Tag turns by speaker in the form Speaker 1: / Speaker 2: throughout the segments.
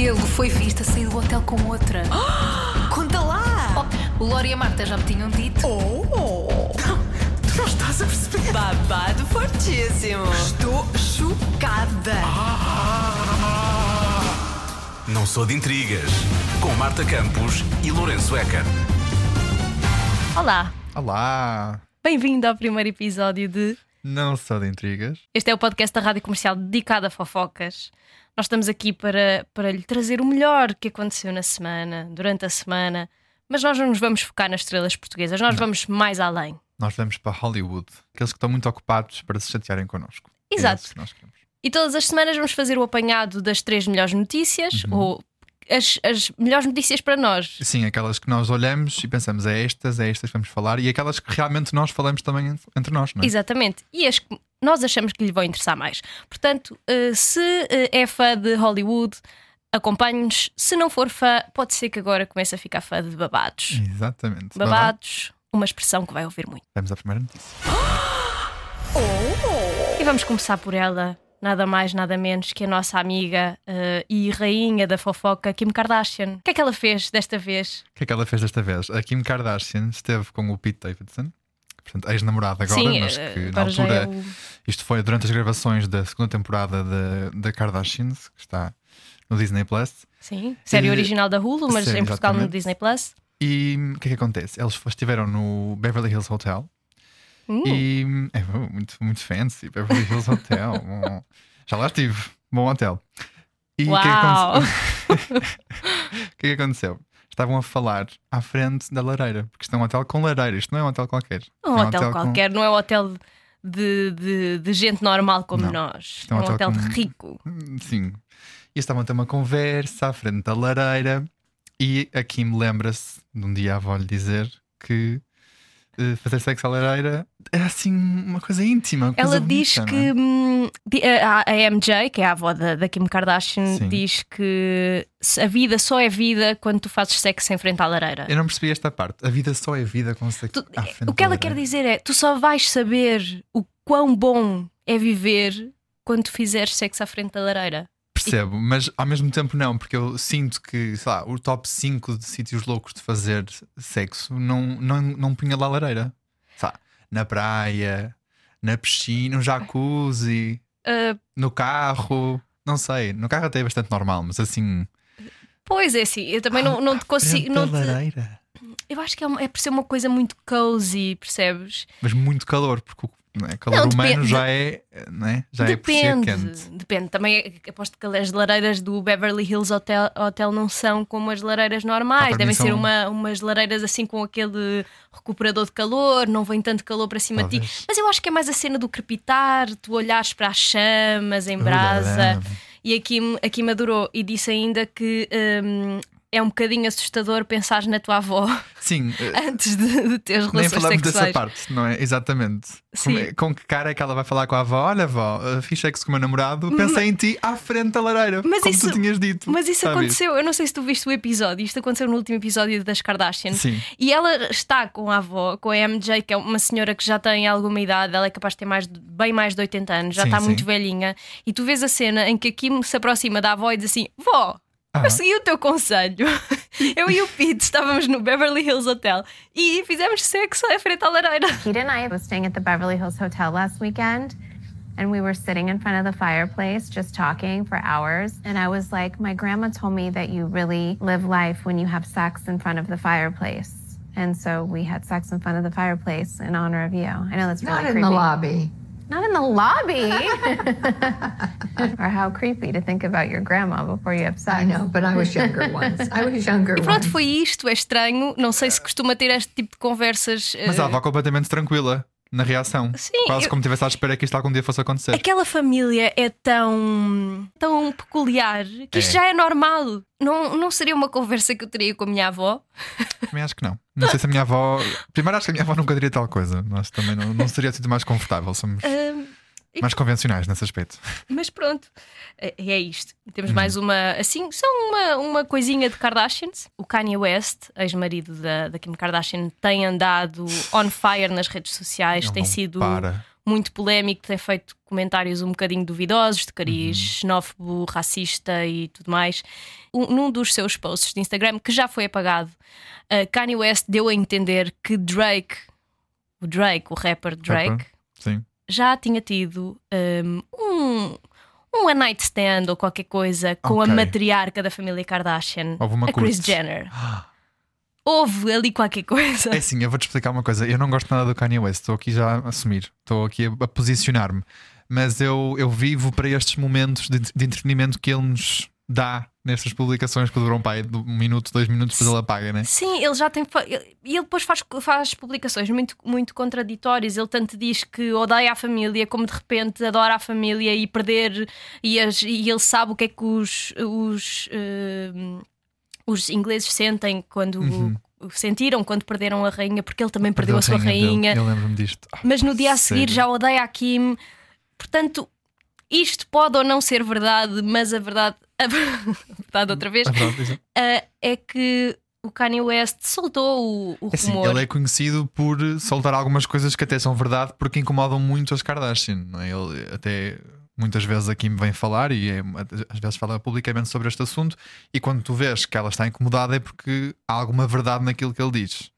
Speaker 1: Ele foi visto a sair do hotel com outra.
Speaker 2: Conta lá!
Speaker 1: Oh, o Lori e a Marta já me tinham dito.
Speaker 2: Oh! Tu não estás a perceber?
Speaker 3: Babado fortíssimo.
Speaker 2: Estou chocada.
Speaker 4: Não sou de intrigas. Com Marta Campos e Lourenço Eker.
Speaker 5: Olá,
Speaker 6: Olá!
Speaker 5: bem-vindo ao primeiro episódio de.
Speaker 6: Não sou de intrigas.
Speaker 5: Este é o podcast da Rádio Comercial dedicado a fofocas. Nós estamos aqui para, para lhe trazer o melhor que aconteceu na semana, durante a semana, mas nós não nos vamos focar nas estrelas portuguesas, nós vamos mais além.
Speaker 6: Nós vamos para Hollywood. Aqueles que estão muito ocupados para se chatearem connosco. É
Speaker 5: Exato.
Speaker 6: esses que nós queremos.
Speaker 5: E todas as semanas vamos fazer o apanhado das três melhores notícias,
Speaker 6: Uhum.
Speaker 5: ou as, as melhores notícias para nós.
Speaker 6: Sim, aquelas que nós olhamos e pensamos, é estas, é estas que vamos falar, e aquelas que realmente nós falamos também en- entre nós, não é?
Speaker 5: Exatamente. E as que nós achamos que lhe vão interessar mais. Portanto, eh, se eh, é fã de Hollywood, acompanhe-nos. Se não for fã, pode ser que agora comece a ficar fã de babados.
Speaker 6: Exatamente.
Speaker 5: Babados, uma expressão que vai ouvir muito.
Speaker 6: Vamos à primeira notícia.
Speaker 5: E vamos começar por ela, nada mais, nada menos que a nossa amiga eh, e rainha da fofoca, Kim Kardashian. O que é que ela fez desta vez?
Speaker 6: O que é que ela fez desta vez? A Kim Kardashian esteve com o Pete Davidson, portanto, ex-namorado agora,
Speaker 5: Sim,
Speaker 6: mas
Speaker 5: eh,
Speaker 6: que na
Speaker 5: agora já
Speaker 6: altura.
Speaker 5: é o-
Speaker 6: Isto foi durante as gravações da segunda temporada da da Kardashians, que está no Disney Plus.
Speaker 5: Sim, série
Speaker 6: E-
Speaker 5: original da Hulu, mas
Speaker 6: Sim,
Speaker 5: em Portugal no
Speaker 6: exatamente.
Speaker 5: Disney Plus.
Speaker 6: E o que é que acontece? Eles estiveram no Beverly Hills Hotel
Speaker 5: Uh,
Speaker 6: e é muito, muito fancy, Beverly Hills Hotel. Bom, já lá estive, bom hotel. E o que, é que é que aconteceu? Estavam a falar à frente da lareira, porque isto é um hotel com lareira, isto não é um hotel qualquer.
Speaker 5: Um
Speaker 6: É
Speaker 5: hotel,
Speaker 6: com-
Speaker 5: qualquer, não é um hotel de, de, de gente normal como
Speaker 6: Não.
Speaker 5: nós.
Speaker 6: Isto é
Speaker 5: É
Speaker 6: um
Speaker 5: um hotel,
Speaker 6: hotel
Speaker 5: de
Speaker 6: com-
Speaker 5: rico.
Speaker 6: Hum, Sim. E estavam a ter uma conversa à frente da lareira e a Kim lembra-se de um dia a avó lhe dizer que fazer sexo à lareira era assim uma coisa íntima. uma coisa
Speaker 5: Ela diz
Speaker 6: bonita,
Speaker 5: que
Speaker 6: não é?
Speaker 5: hum, di- a, MJ, que é a avó da, da Kim Kardashian,
Speaker 6: Sim.
Speaker 5: diz que a vida só é vida quando tu fazes sexo em frente à lareira.
Speaker 6: Eu não percebi esta parte. A vida só é vida com sexo
Speaker 5: Tu-
Speaker 6: à frente
Speaker 5: o que ela quer dizer é: tu só vais saber o quão bom é viver quando tu fizeres sexo à frente da lareira.
Speaker 6: Percebo, mas ao mesmo tempo não, porque eu sinto que, sei lá, o top 5 de sítios loucos de fazer sexo não, não, não punha lá a lareira. Sei lá, na praia, na piscina, no jacuzzi,
Speaker 5: Ah,
Speaker 6: no carro, não sei. No carro até é bastante normal, mas assim.
Speaker 5: pois é, assim, eu também não, não te consigo. Não te-
Speaker 6: lareira.
Speaker 5: eu acho que é, uma- é por ser uma coisa muito cozy, percebes?
Speaker 6: Mas muito calor, porque o não é? calor
Speaker 5: Não,
Speaker 6: humano
Speaker 5: depende.
Speaker 6: já é, não é? Já é por si
Speaker 5: depende,
Speaker 6: quente.
Speaker 5: depende. Também aposto que as lareiras do Beverly Hills Hotel, Hotel não são como as lareiras
Speaker 6: Ah,
Speaker 5: normais.
Speaker 6: para
Speaker 5: Devem ser
Speaker 6: são-
Speaker 5: uma, umas lareiras assim com aquele recuperador de calor, não vem tanto calor para cima de ti.
Speaker 6: Talvez.
Speaker 5: Mas eu acho que é mais a cena do crepitar, tu olhares para as chamas em brasa. E a Kim, a Kim adorou e disse ainda que hum, é um bocadinho assustador pensar na tua avó
Speaker 6: Sim, eh,
Speaker 5: antes de, de ter
Speaker 6: Nem
Speaker 5: relações
Speaker 6: falamos dessa
Speaker 5: sexuais.
Speaker 6: parte, não é? Exatamente.
Speaker 5: Sim.
Speaker 6: Como é- com que cara é que ela vai falar com a avó? Olha, avó, fiz sexo com o meu namorado, pensei em ti à frente da lareira,
Speaker 5: Mas
Speaker 6: como
Speaker 5: isso-
Speaker 6: tu tinhas dito.
Speaker 5: Mas isso
Speaker 6: sabes?
Speaker 5: aconteceu, eu não sei se tu viste o episódio, isto aconteceu no último episódio das Kardashian.
Speaker 6: Sim.
Speaker 5: E ela está com a avó, com a MJ, que é uma senhora que já tem alguma idade, ela é capaz de ter mais, bem mais de 80 anos, já
Speaker 6: Sim,
Speaker 5: está
Speaker 6: sim.
Speaker 5: muito velhinha. E tu vês a cena em que a Kim se aproxima da avó e diz assim: Vó,
Speaker 6: Ah.
Speaker 5: eu segui o teu conselho. Eu e o Pete estávamos no Beverly Hills Hotel e fizemos sexo à frente à lareira.
Speaker 7: Pete and I was staying at the Beverly Hills Hotel last weekend, and we were sitting in front of the fireplace just talking for hours. And I was like, My grandma told me that you really live life when you have sex in front of the fireplace. And so we had sex in front of the fireplace in honor of you. I know that's really
Speaker 8: Not in
Speaker 7: creepy.
Speaker 8: the lobby.
Speaker 7: Not in the lobby. or how creepy to think about your grandma before you have sex.
Speaker 8: I know, but I was younger once. I was younger
Speaker 5: E pronto,
Speaker 8: once.
Speaker 5: foi isto, é estranho. Não sei se costuma ter este tipo de conversas.
Speaker 6: Mas
Speaker 5: eh,
Speaker 6: a avó completamente tranquila na reação.
Speaker 5: Sim,
Speaker 6: Quase
Speaker 5: eu-
Speaker 6: como tivesse à espera que isto algum dia fosse acontecer.
Speaker 5: Aquela família é tão, tão peculiar que isto
Speaker 6: É.
Speaker 5: já é normal. Não, não seria uma conversa que eu teria com a minha avó.
Speaker 6: Também acho que não. Não sei se a minha avó. Primeiro, acho que a minha avó nunca diria tal coisa. Nós também não, não seria tudo mais confortável. Somos
Speaker 5: Ahm,
Speaker 6: mais convencionais nesse aspecto.
Speaker 5: mas pronto, é, é isto.
Speaker 6: Uhum.
Speaker 5: Temos mais uma, assim, só uma, uma coisinha de Kardashians. O Kanye West, ex-marido da, da Kim Kardashian, tem andado on fire nas redes sociais, tem sido
Speaker 6: para.
Speaker 5: muito polémico, tem feito comentários um bocadinho duvidosos, de cariz
Speaker 6: Uhum.
Speaker 5: xenófobo, racista e tudo mais. Um- num dos seus posts de Instagram, que já foi apagado, uh, Kanye West deu a entender que Drake, o Drake, o rapper Drake,
Speaker 6: Rapper. Sim.
Speaker 5: Já tinha tido um, um, um one night stand ou qualquer coisa com
Speaker 6: Ok.
Speaker 5: a matriarca da família Kardashian, a Kris. Jenner. Houve ali qualquer coisa.
Speaker 6: É assim, eu vou-te explicar uma coisa. Eu não gosto nada do Kanye West, estou aqui já a assumir, estou aqui a, a posicionar-me. Mas eu, eu vivo para estes momentos de, de entretenimento que ele nos dá nestas publicações que duram pai de um minuto, dois minutos, depois ele apaga, né?
Speaker 5: Sim, ele já tem. E ele depois faz, faz publicações muito, muito contraditórias. Ele tanto diz que odeia a família, como de repente adora a família e perder. E, as- e ele sabe o que é que os, os, hum, os ingleses sentem quando. Sentiram quando perderam a rainha, porque ele também perdeu a sua rainha.
Speaker 6: dele. Eu lembro-me disto. Ah,
Speaker 5: mas no dia a seguir
Speaker 6: sério?
Speaker 5: já odeia a Kim. Portanto, isto pode ou não ser verdade, mas a verdade, a verdade outra vez,
Speaker 6: É verdade,
Speaker 5: ah, é que o Kanye West soltou o, o
Speaker 6: É assim,
Speaker 5: rumor.
Speaker 6: ele é conhecido por soltar algumas coisas que até são verdade porque incomodam muito as Kardashian. É? Ele até muitas vezes aqui me vem falar e é- às vezes fala publicamente sobre este assunto. E quando tu vês que ela está incomodada é porque há alguma verdade naquilo que ele diz.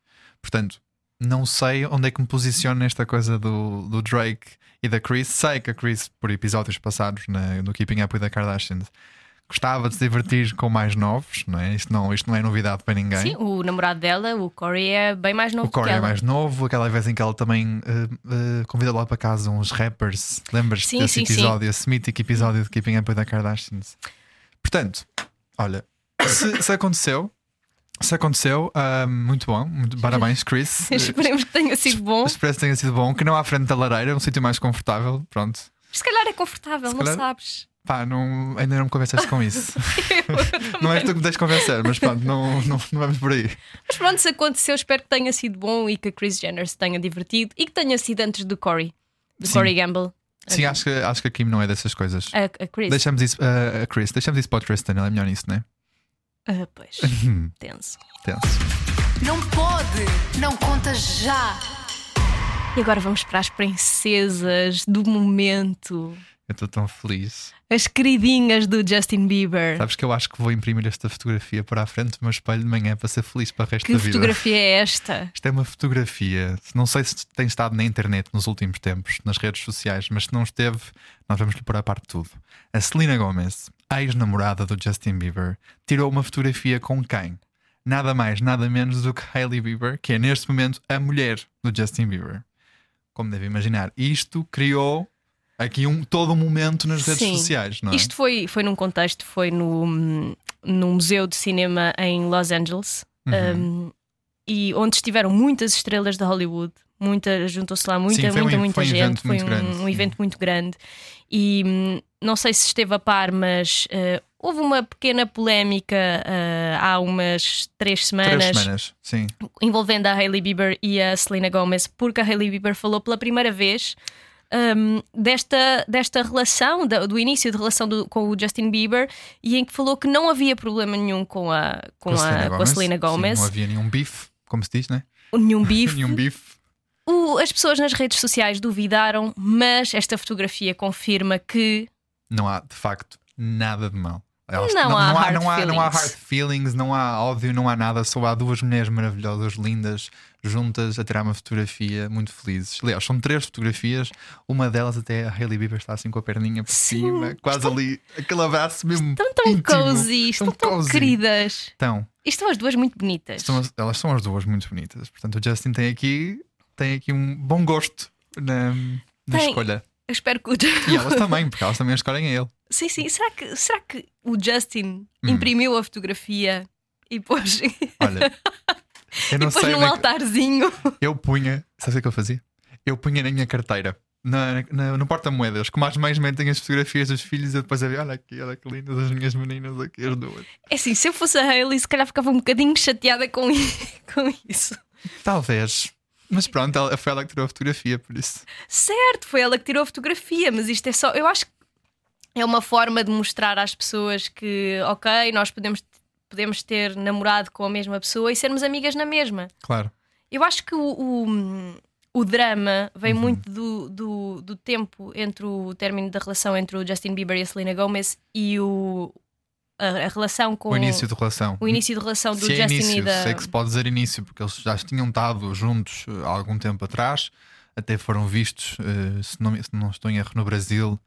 Speaker 6: Portanto, não sei onde é que me posiciono nesta coisa do, do Drake e da Chris. Sei que a Chris, por episódios passados na- no Keeping Up with the Kardashians, gostava de se divertir com mais novos, não é? Isto não, isto não é novidade para ninguém.
Speaker 5: Sim, o namorado dela, o Corey, é bem mais novo
Speaker 6: O Corey é mais novo, aquela vez em que ela também eh, eh, convida lá para casa uns rappers. Lembras
Speaker 5: Sim,
Speaker 6: desse
Speaker 5: sim, sim.
Speaker 6: episódio, esse mítico episódio de Keeping Up with the Kardashians? Portanto, olha, se, se aconteceu, se aconteceu, ah, muito bom, muito, parabéns, Chris.
Speaker 5: Esperemos que tenha sido bom.
Speaker 6: Espero que tenha sido bom, que não à frente da lareira, um sítio mais confortável. Pronto.
Speaker 5: Se calhar é confortável,
Speaker 6: Se
Speaker 5: não
Speaker 6: calhar-
Speaker 5: sabes.
Speaker 6: Pá, não, ainda não me convenceste com isso. não és tu que me tens de convencer, mas pronto, não, não, não vamos por aí.
Speaker 5: Mas pronto, se aconteceu, espero que tenha sido bom e que a Chris Jenner se tenha divertido e que tenha sido antes do Corey, do
Speaker 6: Sim.
Speaker 5: Corey Gamble.
Speaker 6: Sim, acho que, acho que a Kim não é dessas coisas.
Speaker 5: A, a Chris.
Speaker 6: Deixamos isso, ah, a Chris, deixamos isso para o Tristan, ele é melhor nisso, não é?
Speaker 5: Ah, pois, tenso.
Speaker 6: Tenso.
Speaker 1: Não pode! Não conta já!
Speaker 5: E agora vamos para as princesas do momento.
Speaker 6: Eu estou tão feliz.
Speaker 5: As queridinhas do Justin Bieber.
Speaker 6: Sabes que eu acho que vou imprimir esta fotografia para a frente do meu espelho de manhã para ser feliz para o resto
Speaker 5: Que
Speaker 6: da vida.
Speaker 5: fotografia é esta?
Speaker 6: Isto é uma fotografia. Não sei se tem estado na internet nos últimos tempos, nas redes sociais, mas se não esteve, nós vamos lhe pôr a parte de tudo. A Selena Gomez, a ex-namorada do Justin Bieber, tirou uma fotografia com quem? Nada mais, nada menos do que Hailey Bieber, que é neste momento a mulher do Justin Bieber. Como deve imaginar, isto criou aqui um, todo um momento nas redes
Speaker 5: Sim.
Speaker 6: sociais, não é?
Speaker 5: Isto foi, foi num contexto, foi no, no Museu de Cinema em Los Angeles,
Speaker 6: Uhum.
Speaker 5: um, e onde estiveram muitas estrelas de Hollywood. Muita, juntou-se lá muita,
Speaker 6: Sim, foi um-
Speaker 5: muita, muita
Speaker 6: um
Speaker 5: gente. Foi
Speaker 6: muito
Speaker 5: um,
Speaker 6: grande,
Speaker 5: um evento muito grande. E hum, não sei se esteve a par, mas uh, houve uma pequena polémica uh, há umas três semanas,
Speaker 6: Três semanas, sim.
Speaker 5: envolvendo a Hailey Bieber e a Selena Gomez, porque a Hailey Bieber falou pela primeira vez um, desta, desta relação, da- do início de relação do- com o Justin Bieber, e em que falou que não havia problema nenhum com a, com a, com a Selena Gomez,
Speaker 6: Sim, não havia nenhum bife, como se diz, né?
Speaker 5: nenhum bife.
Speaker 6: nenhum bife.
Speaker 5: O- as pessoas nas redes sociais duvidaram, mas esta fotografia confirma que
Speaker 6: Não há, de facto, nada de mal. Elas-
Speaker 5: Não há hard
Speaker 6: não, há, não há
Speaker 5: feelings.
Speaker 6: hard feelings, não há ódio, não há nada. Só há duas mulheres maravilhosas, lindas, juntas a tirar uma fotografia muito felizes. Aliás, são três fotografias. Uma delas até a Hailey Bieber está assim com a perninha por
Speaker 5: Sim,
Speaker 6: cima, quase ali, aquele abraço mesmo.
Speaker 5: estão tão
Speaker 6: íntimo.
Speaker 5: cozy, estão tão
Speaker 6: cozy.
Speaker 5: queridas.
Speaker 6: Então,
Speaker 5: E estão as duas muito bonitas.
Speaker 6: as- elas são as duas muito bonitas. Portanto, o Justin tem aqui, tem aqui um bom gosto na, na
Speaker 5: Tem.
Speaker 6: escolha.
Speaker 5: Eu espero que o
Speaker 6: E elas também, porque elas também escolhem a ele.
Speaker 5: Sim, sim. Será que, será que o Justin
Speaker 6: Hum.
Speaker 5: imprimiu a fotografia e pôs,
Speaker 6: Olha, eu
Speaker 5: e
Speaker 6: não
Speaker 5: pôs
Speaker 6: sei.
Speaker 5: num
Speaker 6: é que-
Speaker 5: altarzinho?
Speaker 6: Eu punha, sabes o que eu fazia? Eu punha na minha carteira, na, na- no porta-moedas, como as mães metem as fotografias dos filhos, eu depois a ver, olha aqui, olha que lindas as minhas meninas aqui, as duas.
Speaker 5: É assim, se eu fosse a Hailey, se calhar ficava um bocadinho chateada com, com isso.
Speaker 6: Talvez. Mas pronto, ela, foi ela que tirou a fotografia, por isso.
Speaker 5: Certo, foi ela que tirou a fotografia, mas isto é só. Eu acho que é uma forma de mostrar às pessoas que, ok, nós podemos, podemos ter namorado com a mesma pessoa e sermos amigas na mesma.
Speaker 6: Claro.
Speaker 5: Eu acho que o, o, o drama vem muito do, do, do tempo entre o término da relação entre o Justin Bieber e a Selena Gomez e o, a, a relação com
Speaker 6: O início de relação.
Speaker 5: o início de relação do
Speaker 6: se é
Speaker 5: Justin
Speaker 6: início,
Speaker 5: e da.
Speaker 6: sei que se pode dizer início, porque eles já tinham estado juntos eh, há algum tempo atrás, até foram vistos, eh, se, não, se não estou em erro, no Brasil,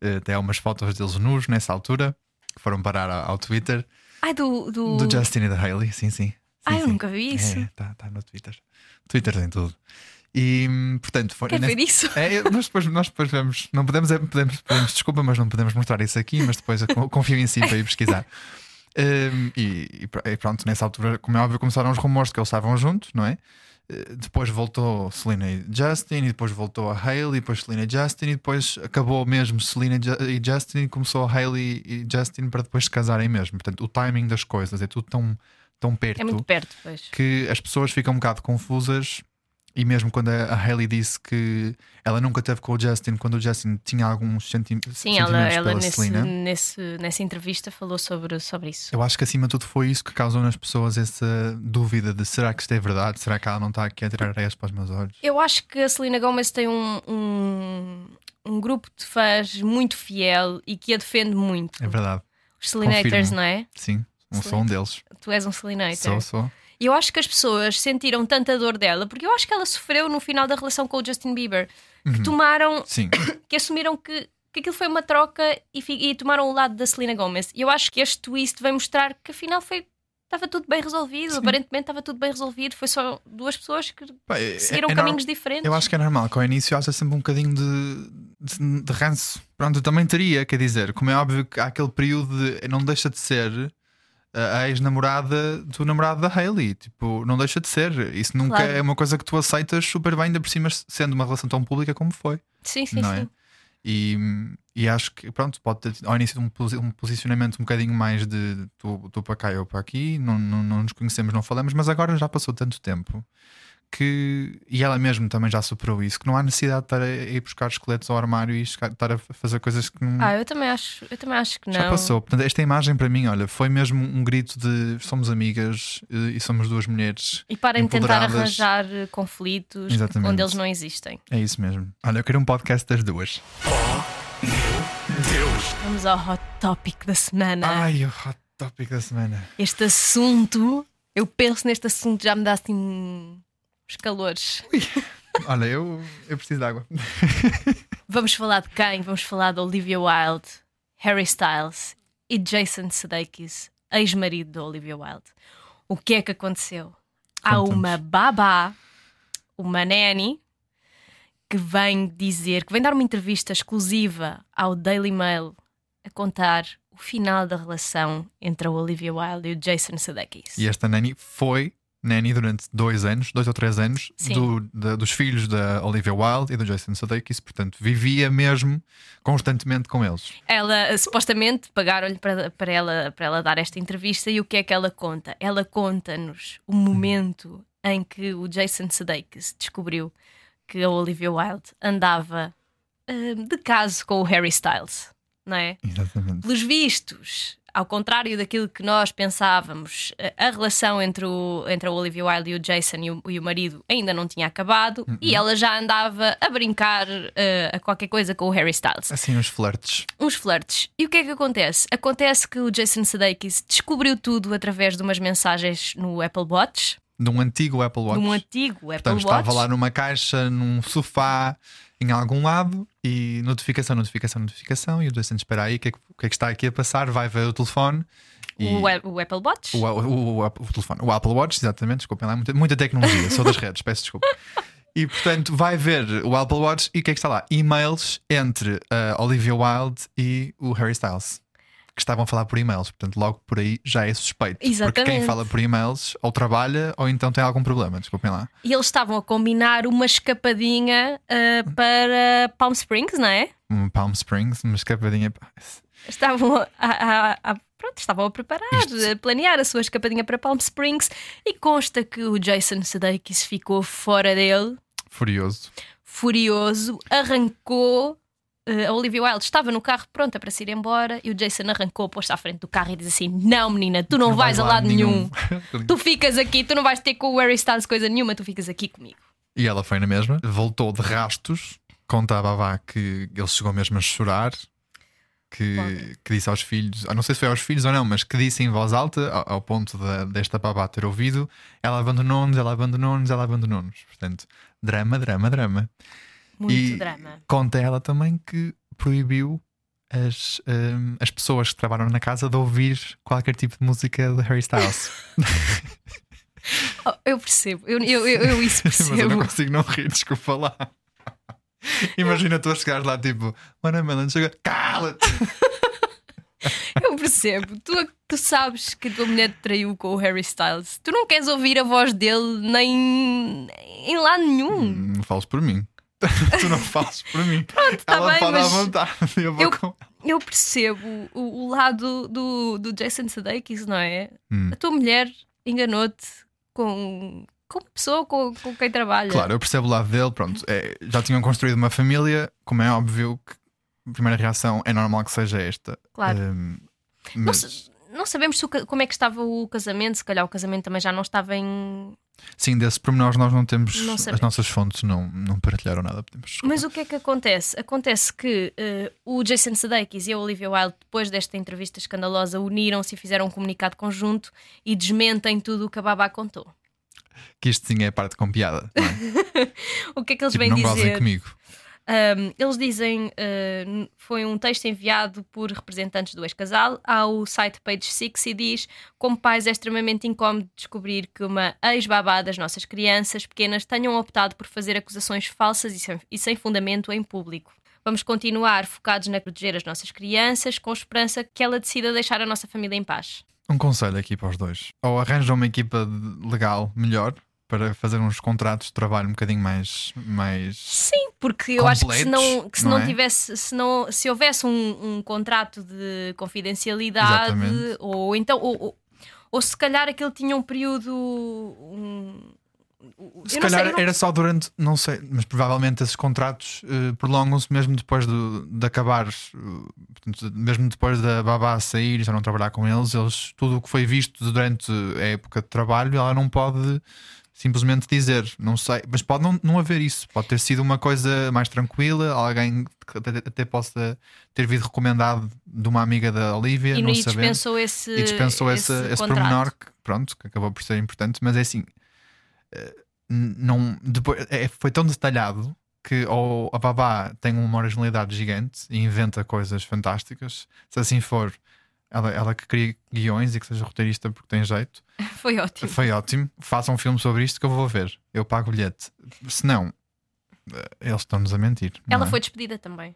Speaker 6: eh, até há umas fotos deles nus nessa altura, que foram parar ao, ao Twitter,
Speaker 5: Ai, do. do...
Speaker 6: do Justin e da Hailey, sim, sim.
Speaker 5: Ah,
Speaker 6: Sim,
Speaker 5: eu
Speaker 6: sim.
Speaker 5: nunca vi isso.
Speaker 6: É, tá, tá no Twitter. Twitter tem tudo. E portanto, foi.
Speaker 5: Quer
Speaker 6: nesse-
Speaker 5: ver isso?
Speaker 6: É, nós, depois, nós depois vemos. Não podemos, é, podemos, podemos, desculpa, mas não podemos mostrar isso aqui, mas depois confio em si para ir pesquisar. Hum, e, e pr- pronto, nessa altura, como é óbvio, começaram os rumores que eles estavam juntos, não é? Eh, Depois voltou Selena e Justin, e depois voltou a Hailey, e depois Selena e Justin, e depois acabou mesmo Selena e e Justin, e começou a Hailey e Justin para depois se casarem mesmo. Portanto, o timing das coisas é tudo tão, tão perto
Speaker 5: É muito perto, pois.
Speaker 6: que as pessoas ficam um bocado confusas. E mesmo quando a Hailey disse que ela nunca teve com o Justin, quando o Justin tinha alguns senti
Speaker 5: Sim,
Speaker 6: sentimentos
Speaker 5: ela, ela
Speaker 6: pela
Speaker 5: nesse,
Speaker 6: Selena,
Speaker 5: nesse, nessa entrevista falou sobre, sobre isso.
Speaker 6: eu acho que acima de tudo foi isso que causou nas pessoas essa dúvida de será que isto é verdade? Será que ela não está aqui a tirar areias para os meus olhos?
Speaker 5: Eu acho que a Selena Gomez tem um, um, um grupo de fãs muito fiel e que a defende muito.
Speaker 6: É verdade,
Speaker 5: Os Selenators,
Speaker 6: Confirmo.
Speaker 5: não é?
Speaker 6: sim, um sou um deles.
Speaker 5: Tu és um Selenator.
Speaker 6: Sou, sou.
Speaker 5: E eu acho que as pessoas sentiram tanta dor dela, porque eu acho que ela sofreu no final da relação com o Justin Bieber,
Speaker 6: Uhum.
Speaker 5: que tomaram,
Speaker 6: Sim,
Speaker 5: que assumiram que, que aquilo foi uma troca e, e tomaram o lado da Selena Gomez. E eu acho que este twist vai mostrar que afinal foi. Estava tudo bem resolvido, aparentemente estava tudo bem resolvido. Foi só duas pessoas que
Speaker 6: Pá, é-
Speaker 5: seguiram
Speaker 6: é
Speaker 5: caminhos
Speaker 6: nor-
Speaker 5: diferentes.
Speaker 6: Eu acho que é normal que ao início haja sempre um bocadinho de, de, de ranço. Pronto, eu também teria, quer dizer, como é óbvio que há aquele período de. Não deixa de ser a ex-namorada do namorado da Hailey. Tipo, não deixa de ser. Isso nunca
Speaker 5: Claro.
Speaker 6: é uma coisa que tu aceitas super bem, ainda por cima, sendo uma relação tão pública como foi.
Speaker 5: Sim, sim,
Speaker 6: não é?
Speaker 5: sim.
Speaker 6: E, e acho que, pronto, pode ter ao início um, um posicionamento um bocadinho mais de tu, tu para cá, eu para aqui, não, não, não nos conhecemos, não falamos, mas agora já passou tanto tempo que, e ela mesmo também já superou isso, que não há necessidade de estar a ir buscar esqueletos ao armário e estar a fazer coisas que não.
Speaker 5: Ah, eu também acho, eu também acho que não.
Speaker 6: Já passou. Portanto, esta imagem para mim, olha, foi mesmo um grito de somos amigas eh, e somos duas mulheres.
Speaker 5: E parem de tentar arranjar eh, conflitos
Speaker 6: Exatamente.
Speaker 5: onde eles não existem.
Speaker 6: É isso mesmo. Olha, eu quero um podcast das duas.
Speaker 4: Deus!
Speaker 5: Vamos ao hot topic da semana.
Speaker 6: Ai, o hot topic da semana.
Speaker 5: Este assunto, eu penso neste assunto, já me dá assim os calores.
Speaker 6: Olha, eu, eu preciso de água.
Speaker 5: Vamos falar de quem? Vamos falar de Olivia Wilde, Harry Styles e Jason Sudeikis, ex-marido da Olivia Wilde. O que é que aconteceu? Há uma babá, uma nanny, que vem dizer, que vem dar uma entrevista exclusiva ao Daily Mail a contar o final da relação entre a Olivia Wilde e o Jason Sudeikis.
Speaker 6: E esta Nani foi Nani durante dois anos, dois ou três anos, do- dos filhos da Olivia Wilde e do Jason Sudeikis, portanto vivia mesmo constantemente com eles.
Speaker 5: Ela eh, supostamente pagaram-lhe para, para, ela, para ela dar esta entrevista e o que é que ela conta? Ela conta-nos o momento em que o Jason Sudeikis descobriu que a Olivia Wilde andava eh, de caso com o Harry Styles, não é?
Speaker 6: Exatamente.
Speaker 5: Pelos vistos, ao contrário daquilo que nós pensávamos, a- a relação entre, o, entre a Olivia Wilde e o Jason e o, e o marido ainda não tinha acabado e ela já andava a brincar eh, a qualquer coisa com o Harry Styles
Speaker 6: Assim, uns flertes.
Speaker 5: uns flertes. E o que é que acontece? Acontece que o Jason Sudeikis descobriu tudo através de umas mensagens no Apple Watch,
Speaker 6: De um antigo Apple Watch.
Speaker 5: de um antigo Apple
Speaker 6: Portanto,
Speaker 5: Watch.
Speaker 6: estava lá numa caixa, num sofá, em algum lado, e notificação, notificação, notificação. E o Jason, espera aí, o que, é que, o que é que está aqui a passar? Vai ver o telefone. E
Speaker 5: o, o Apple Watch.
Speaker 6: O, o, o, telefone, o Apple Watch, exatamente, desculpem lá, muita, muita tecnologia, sou das redes, peço desculpa. E portanto vai ver o Apple Watch e o que é que está lá? E-mails entre a Olivia Wilde e o Harry Styles. Que estavam a falar por e-mails, portanto, logo por aí já é suspeito. Porque quem
Speaker 5: Exatamente.
Speaker 6: fala por e-mails ou trabalha ou então tem algum problema, desculpem lá.
Speaker 5: E eles estavam a combinar uma escapadinha ah, para Palm Springs, não é?
Speaker 6: Um Palm Springs, uma escapadinha.
Speaker 5: Estavam a, a- a- pronto, estavam a preparar,
Speaker 6: Isto-
Speaker 5: a planear a sua escapadinha para Palm Springs e consta que o Jason Sudeikis ficou fora dele
Speaker 6: Furioso.
Speaker 5: furioso, arrancou. Eh, a Olivia Wilde estava no carro pronta para se ir embora e o Jason arrancou, pôs-se à frente do carro e diz assim: Não, menina, tu não, vais a lado nenhum. Tu ficas aqui, tu não vais ter com o Harry Styles coisa nenhuma, tu ficas aqui comigo.
Speaker 6: E ela foi na mesma, voltou de rastos, conta a Babá que ele chegou mesmo a chorar. Que, que disse aos filhos, ah, não sei se foi aos filhos ou não, mas que disse em voz alta, ao, ao ponto de- desta babá ter ouvido: ela abandonou-nos, ela abandonou-nos, ela abandonou-nos. Portanto, drama, drama, drama.
Speaker 5: Muito
Speaker 6: E
Speaker 5: drama.
Speaker 6: Conta ela também que proibiu as, hum, as pessoas que trabalham na casa de ouvir qualquer tipo de música de Harry Styles.
Speaker 5: Oh, eu percebo, eu, eu, eu, eu isso
Speaker 6: Mas eu
Speaker 5: percebo.
Speaker 6: não consigo não rir, desculpa lá. Imagina tu a chegares lá tipo, Mano, Melon, chega, cala-te!
Speaker 5: Eu percebo. Tu, tu sabes que a tua mulher te traiu com o Harry Styles. Tu não queres ouvir a voz dele nem em lado nenhum.
Speaker 6: Não fales por mim. tu não fales por mim.
Speaker 5: tá
Speaker 6: Ela
Speaker 5: bem,
Speaker 6: pode
Speaker 5: mas
Speaker 6: à vontade. Eu vou
Speaker 5: eu-
Speaker 6: com...
Speaker 5: Eu percebo o, o lado do, do Jason Sudeikis, não é?
Speaker 6: Hum.
Speaker 5: A tua mulher enganou-te com, com uma pessoa com, com quem trabalha.
Speaker 6: Claro, eu percebo o lado dele. Pronto, é, já tinham construído uma família, como é óbvio que a primeira reação é normal que seja esta.
Speaker 5: Claro. Não,
Speaker 6: mas-
Speaker 5: não sabemos se o como é que estava o casamento, se calhar o casamento também já não estava em.
Speaker 6: Sim, desses pormenores nós não temos.
Speaker 5: Não
Speaker 6: as nossas fontes não, não partilharam nada. Podemos
Speaker 5: Mas o que é que acontece? Acontece que eh, o Jason Sudeikis e a Olivia Wilde, depois desta entrevista escandalosa, uniram-se e fizeram um comunicado conjunto e desmentem tudo o que a Babá contou.
Speaker 6: que isto sim é parte com piada. Não, é?
Speaker 5: O que é que eles
Speaker 6: tipo,
Speaker 5: vêm
Speaker 6: não gozem
Speaker 5: dizer?
Speaker 6: comigo.
Speaker 5: Um, eles dizem uh, foi um texto enviado por representantes do ex-casal ao site Page Six e diz: Como pais, é extremamente incómodo descobrir que uma ex-babá das nossas crianças pequenas tenham optado por fazer acusações falsas e sem, e sem fundamento em público. Vamos continuar focados na proteger as nossas crianças, com esperança que ela decida deixar a nossa família em paz.
Speaker 6: Um conselho aqui para os dois. Ou arranjam uma equipa legal melhor para fazer uns contratos de trabalho um bocadinho mais. mais...
Speaker 5: Sim, porque eu acho que se não, que se
Speaker 6: não
Speaker 5: não,
Speaker 6: é?
Speaker 5: tivesse, se, não, se houvesse um, um contrato de confidencialidade,
Speaker 6: Exatamente.
Speaker 5: ou então, ou, ou, ou se calhar aquele tinha um período. um-
Speaker 6: Se
Speaker 5: sei,
Speaker 6: calhar
Speaker 5: eu não-
Speaker 6: era só durante, não sei, mas provavelmente esses contratos eh, prolongam-se mesmo depois do- de acabar, eh, portanto, mesmo depois da babá sair e já não trabalhar com eles, eles tudo o que foi visto durante a época de trabalho, ela não pode simplesmente dizer, não sei, mas pode não, não haver isso, pode ter sido uma coisa mais tranquila, alguém que até, até possa ter vindo recomendado de uma amiga da Olivia,
Speaker 5: e,
Speaker 6: não
Speaker 5: e dispensou esse.
Speaker 6: e dispensou esse, esse,
Speaker 5: contrato.
Speaker 6: pormenor que, pronto, que acabou por ser importante, mas é assim, eh, não, depois, é- foi tão detalhado que ou a babá tem uma originalidade gigante e inventa coisas fantásticas, se assim for, ela, ela que cria guiões e que seja roteirista porque tem jeito,
Speaker 5: Foi ótimo.
Speaker 6: foi ótimo. Faça um filme sobre isto que eu vou ver. Eu pago o bilhete. Se não, eh, eles estão-nos a mentir.
Speaker 5: Ela
Speaker 6: é?
Speaker 5: foi despedida também.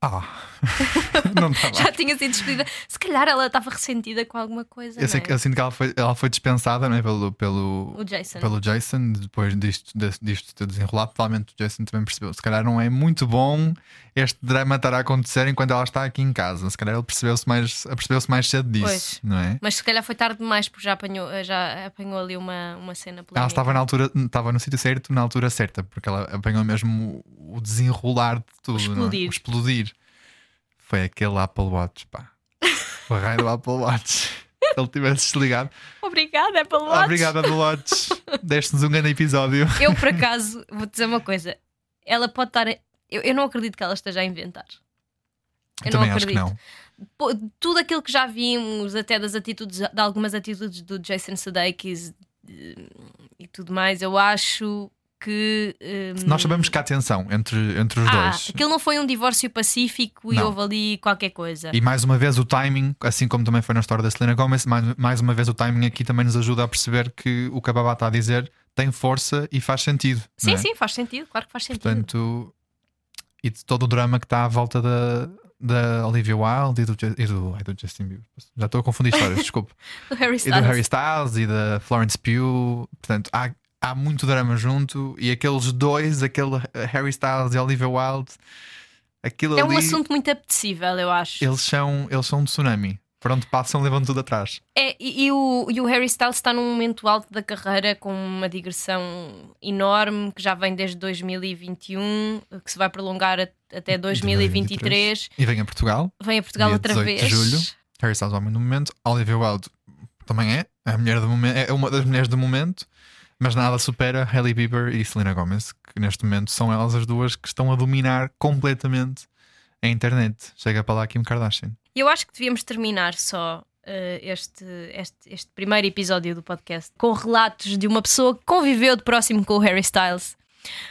Speaker 6: Ah, não estava.
Speaker 5: Já tinha sido despedida. Se calhar ela estava ressentida com alguma coisa.
Speaker 6: Eu, sei que,
Speaker 5: é?
Speaker 6: eu sinto que ela foi, ela foi dispensada não é? pelo, pelo,
Speaker 5: O Jason.
Speaker 6: pelo Jason, depois disto, disto ter desenrolado, provavelmente o Jason também percebeu. Se calhar não é muito bom este drama estar a acontecer enquanto ela está aqui em casa. Se calhar ele percebeu-se mais, percebeu-se mais cedo disso,
Speaker 5: Pois.
Speaker 6: não é?
Speaker 5: Mas se calhar foi tarde demais porque já apanhou, já apanhou ali uma, uma cena polémica.
Speaker 6: Ela estava na altura, estava no sítio certo, na altura certa, porque ela apanhou mesmo o, o desenrolar de tudo, não é?
Speaker 5: explodir.
Speaker 6: o explodir. Foi aquele Apple Watch, pá. O raio do Apple Watch. Se ele tivesse desligado.
Speaker 5: Obrigada, Apple Watch.
Speaker 6: Obrigado, Apple Watch. Deste-nos um grande episódio.
Speaker 5: Eu, por acaso, vou dizer uma coisa. Ela pode estar. Eu, eu não acredito que ela esteja a inventar. Eu
Speaker 6: Também
Speaker 5: não
Speaker 6: acho que
Speaker 5: acredito.
Speaker 6: não.
Speaker 5: Pô, Tudo aquilo que já vimos, até das atitudes, de algumas atitudes do Jason Sudeikis eh, e tudo mais, eu acho que. eh,
Speaker 6: Nós sabemos que há tensão entre, entre os
Speaker 5: ah,
Speaker 6: dois.
Speaker 5: aquilo não foi um divórcio pacífico e
Speaker 6: Não.
Speaker 5: houve ali qualquer coisa.
Speaker 6: E mais uma vez o timing, assim como também foi na história da Selena Gomez, mais, mais uma vez o timing aqui também nos ajuda a perceber que o que a Babá está a dizer tem força e faz sentido.
Speaker 5: Sim,
Speaker 6: é?
Speaker 5: sim, faz sentido, claro que faz sentido.
Speaker 6: Portanto, e de todo o drama que está à volta da, da Olivia Wilde e do, e do, ai, do Justin Bieber. Já estou a confundir histórias, desculpe.
Speaker 5: do Harry
Speaker 6: E do Harry Styles e da Florence Pugh. Portanto, há, há muito drama junto e aqueles dois, aquele Harry Styles e Olivia Wilde, aquilo
Speaker 5: É
Speaker 6: ali,
Speaker 5: um assunto muito apetecível, eu acho.
Speaker 6: eles são, eles são um tsunami. Por onde passam, levam tudo atrás.
Speaker 5: É, e, e o, e o Harry Styles está num momento alto da carreira com uma digressão enorme que já vem desde 2021, que se vai prolongar a- até 2023.
Speaker 6: E vem a Portugal,
Speaker 5: Vem a Portugal outra
Speaker 6: 18
Speaker 5: vez.
Speaker 6: de julho. Harry Styles, homem do momento. Olivia Wilde também é. É a mulher do momento, é uma das mulheres do momento. Mas nada supera Hailey Bieber e Selena Gomez, que neste momento são elas as duas que estão a dominar completamente a internet. Chega para lá Kim Kardashian.
Speaker 5: Eu acho que devíamos terminar só uh, este, este, este primeiro episódio do podcast com relatos de uma pessoa que conviveu de próximo com o Harry Styles.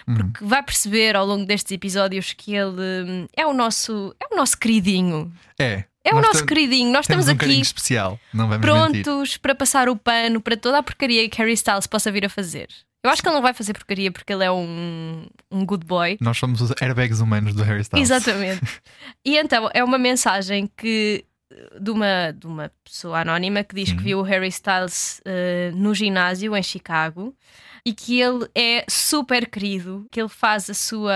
Speaker 5: Porque vai perceber ao longo destes episódios que ele hum, é o nosso, é o nosso queridinho.
Speaker 6: É.
Speaker 5: É o nosso queridinho. Nós estamos
Speaker 6: um
Speaker 5: aqui
Speaker 6: especial, vamos mentir.
Speaker 5: prontos para passar o pano para toda a porcaria que Harry Styles possa vir a fazer. Eu acho que ele não vai fazer porcaria porque ele é um, um good boy.
Speaker 6: Nós somos os airbags humanos do Harry Styles.
Speaker 5: Exatamente. E então é uma mensagem que de uma, de uma pessoa anónima que diz que viu o Harry Styles eh, no ginásio em Chicago e que ele é super querido, que ele faz a sua,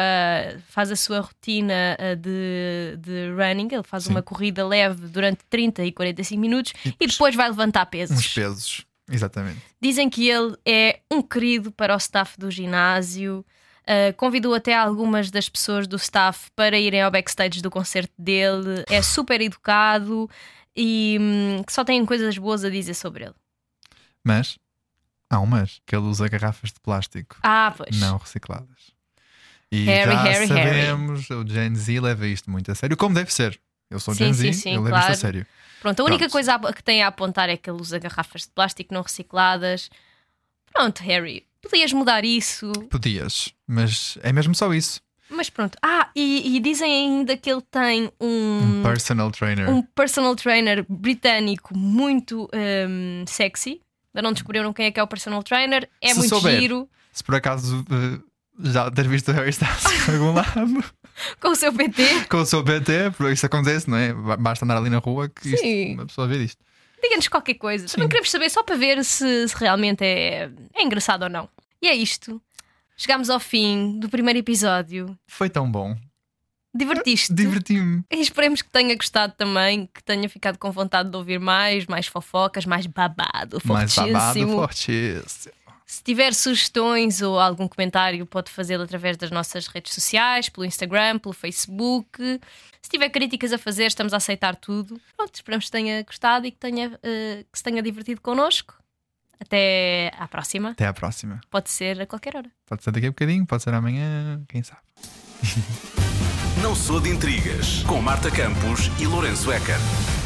Speaker 5: faz a sua rotina eh, de, de running, ele faz
Speaker 6: Sim.
Speaker 5: uma corrida leve durante 30 e 45 minutos e depois vai levantar pesos.
Speaker 6: Uns pesos. Exatamente.
Speaker 5: Dizem que ele é um querido para o staff do ginásio. Uh, convidou até algumas das pessoas do staff para irem ao backstage do concerto dele. É super educado e hum, só tem coisas boas a dizer sobre ele.
Speaker 6: Mas há um mas que ele usa garrafas de plástico
Speaker 5: Ah, pois.
Speaker 6: não recicladas. E
Speaker 5: Harry,
Speaker 6: já
Speaker 5: Harry,
Speaker 6: sabemos, o Gen Z leva isto muito a sério, como deve ser. Eu sou
Speaker 5: Sim,
Speaker 6: Gen
Speaker 5: sim,
Speaker 6: Z,
Speaker 5: sim,
Speaker 6: eu levo
Speaker 5: claro.
Speaker 6: isto a sério.
Speaker 5: Pronto, a única
Speaker 6: Pronto.
Speaker 5: coisa a- que tem a apontar é que ele usa garrafas de plástico não recicladas. Pronto, Harry, podias mudar isso.
Speaker 6: Podias, mas é mesmo só isso.
Speaker 5: Mas pronto. Ah, e, e dizem ainda que ele tem
Speaker 6: Um personal trainer.
Speaker 5: um personal trainer britânico muito hum, sexy. Ainda não descobriram quem é que é o personal trainer. É
Speaker 6: Se
Speaker 5: muito
Speaker 6: souber.
Speaker 5: giro.
Speaker 6: Se por acaso eh, já ter visto o Harry Styles em algum lado
Speaker 5: Com o seu PT.
Speaker 6: com o seu PT, por isso acontece, não é? Ba- Basta andar ali na rua que isto-
Speaker 5: Sim.
Speaker 6: uma pessoa vê isto.
Speaker 5: Diga-nos qualquer coisa. Também queremos saber só para ver se, se realmente é, é engraçado ou não. E é isto. Chegámos ao fim do primeiro episódio.
Speaker 6: Foi tão bom.
Speaker 5: Divertiste?
Speaker 6: Diverti-me.
Speaker 5: E esperemos que tenha gostado também, que tenha ficado com vontade de ouvir mais, mais fofocas, mais babado,
Speaker 6: Mais babado,
Speaker 5: fortíssimo.
Speaker 6: fortíssimo.
Speaker 5: Se tiver sugestões ou algum comentário, pode fazê-lo através das nossas redes sociais, pelo Instagram, pelo Facebook. Se tiver críticas a fazer, estamos a aceitar tudo. Pronto, esperamos que tenha gostado e que, tenha, eh, que se tenha divertido connosco. Até à próxima.
Speaker 6: Até à próxima.
Speaker 5: Pode ser a qualquer hora.
Speaker 6: Pode ser daqui a bocadinho, pode ser amanhã, quem sabe.
Speaker 4: Não sou de intrigas com Marta Campos e Lourenço Eker.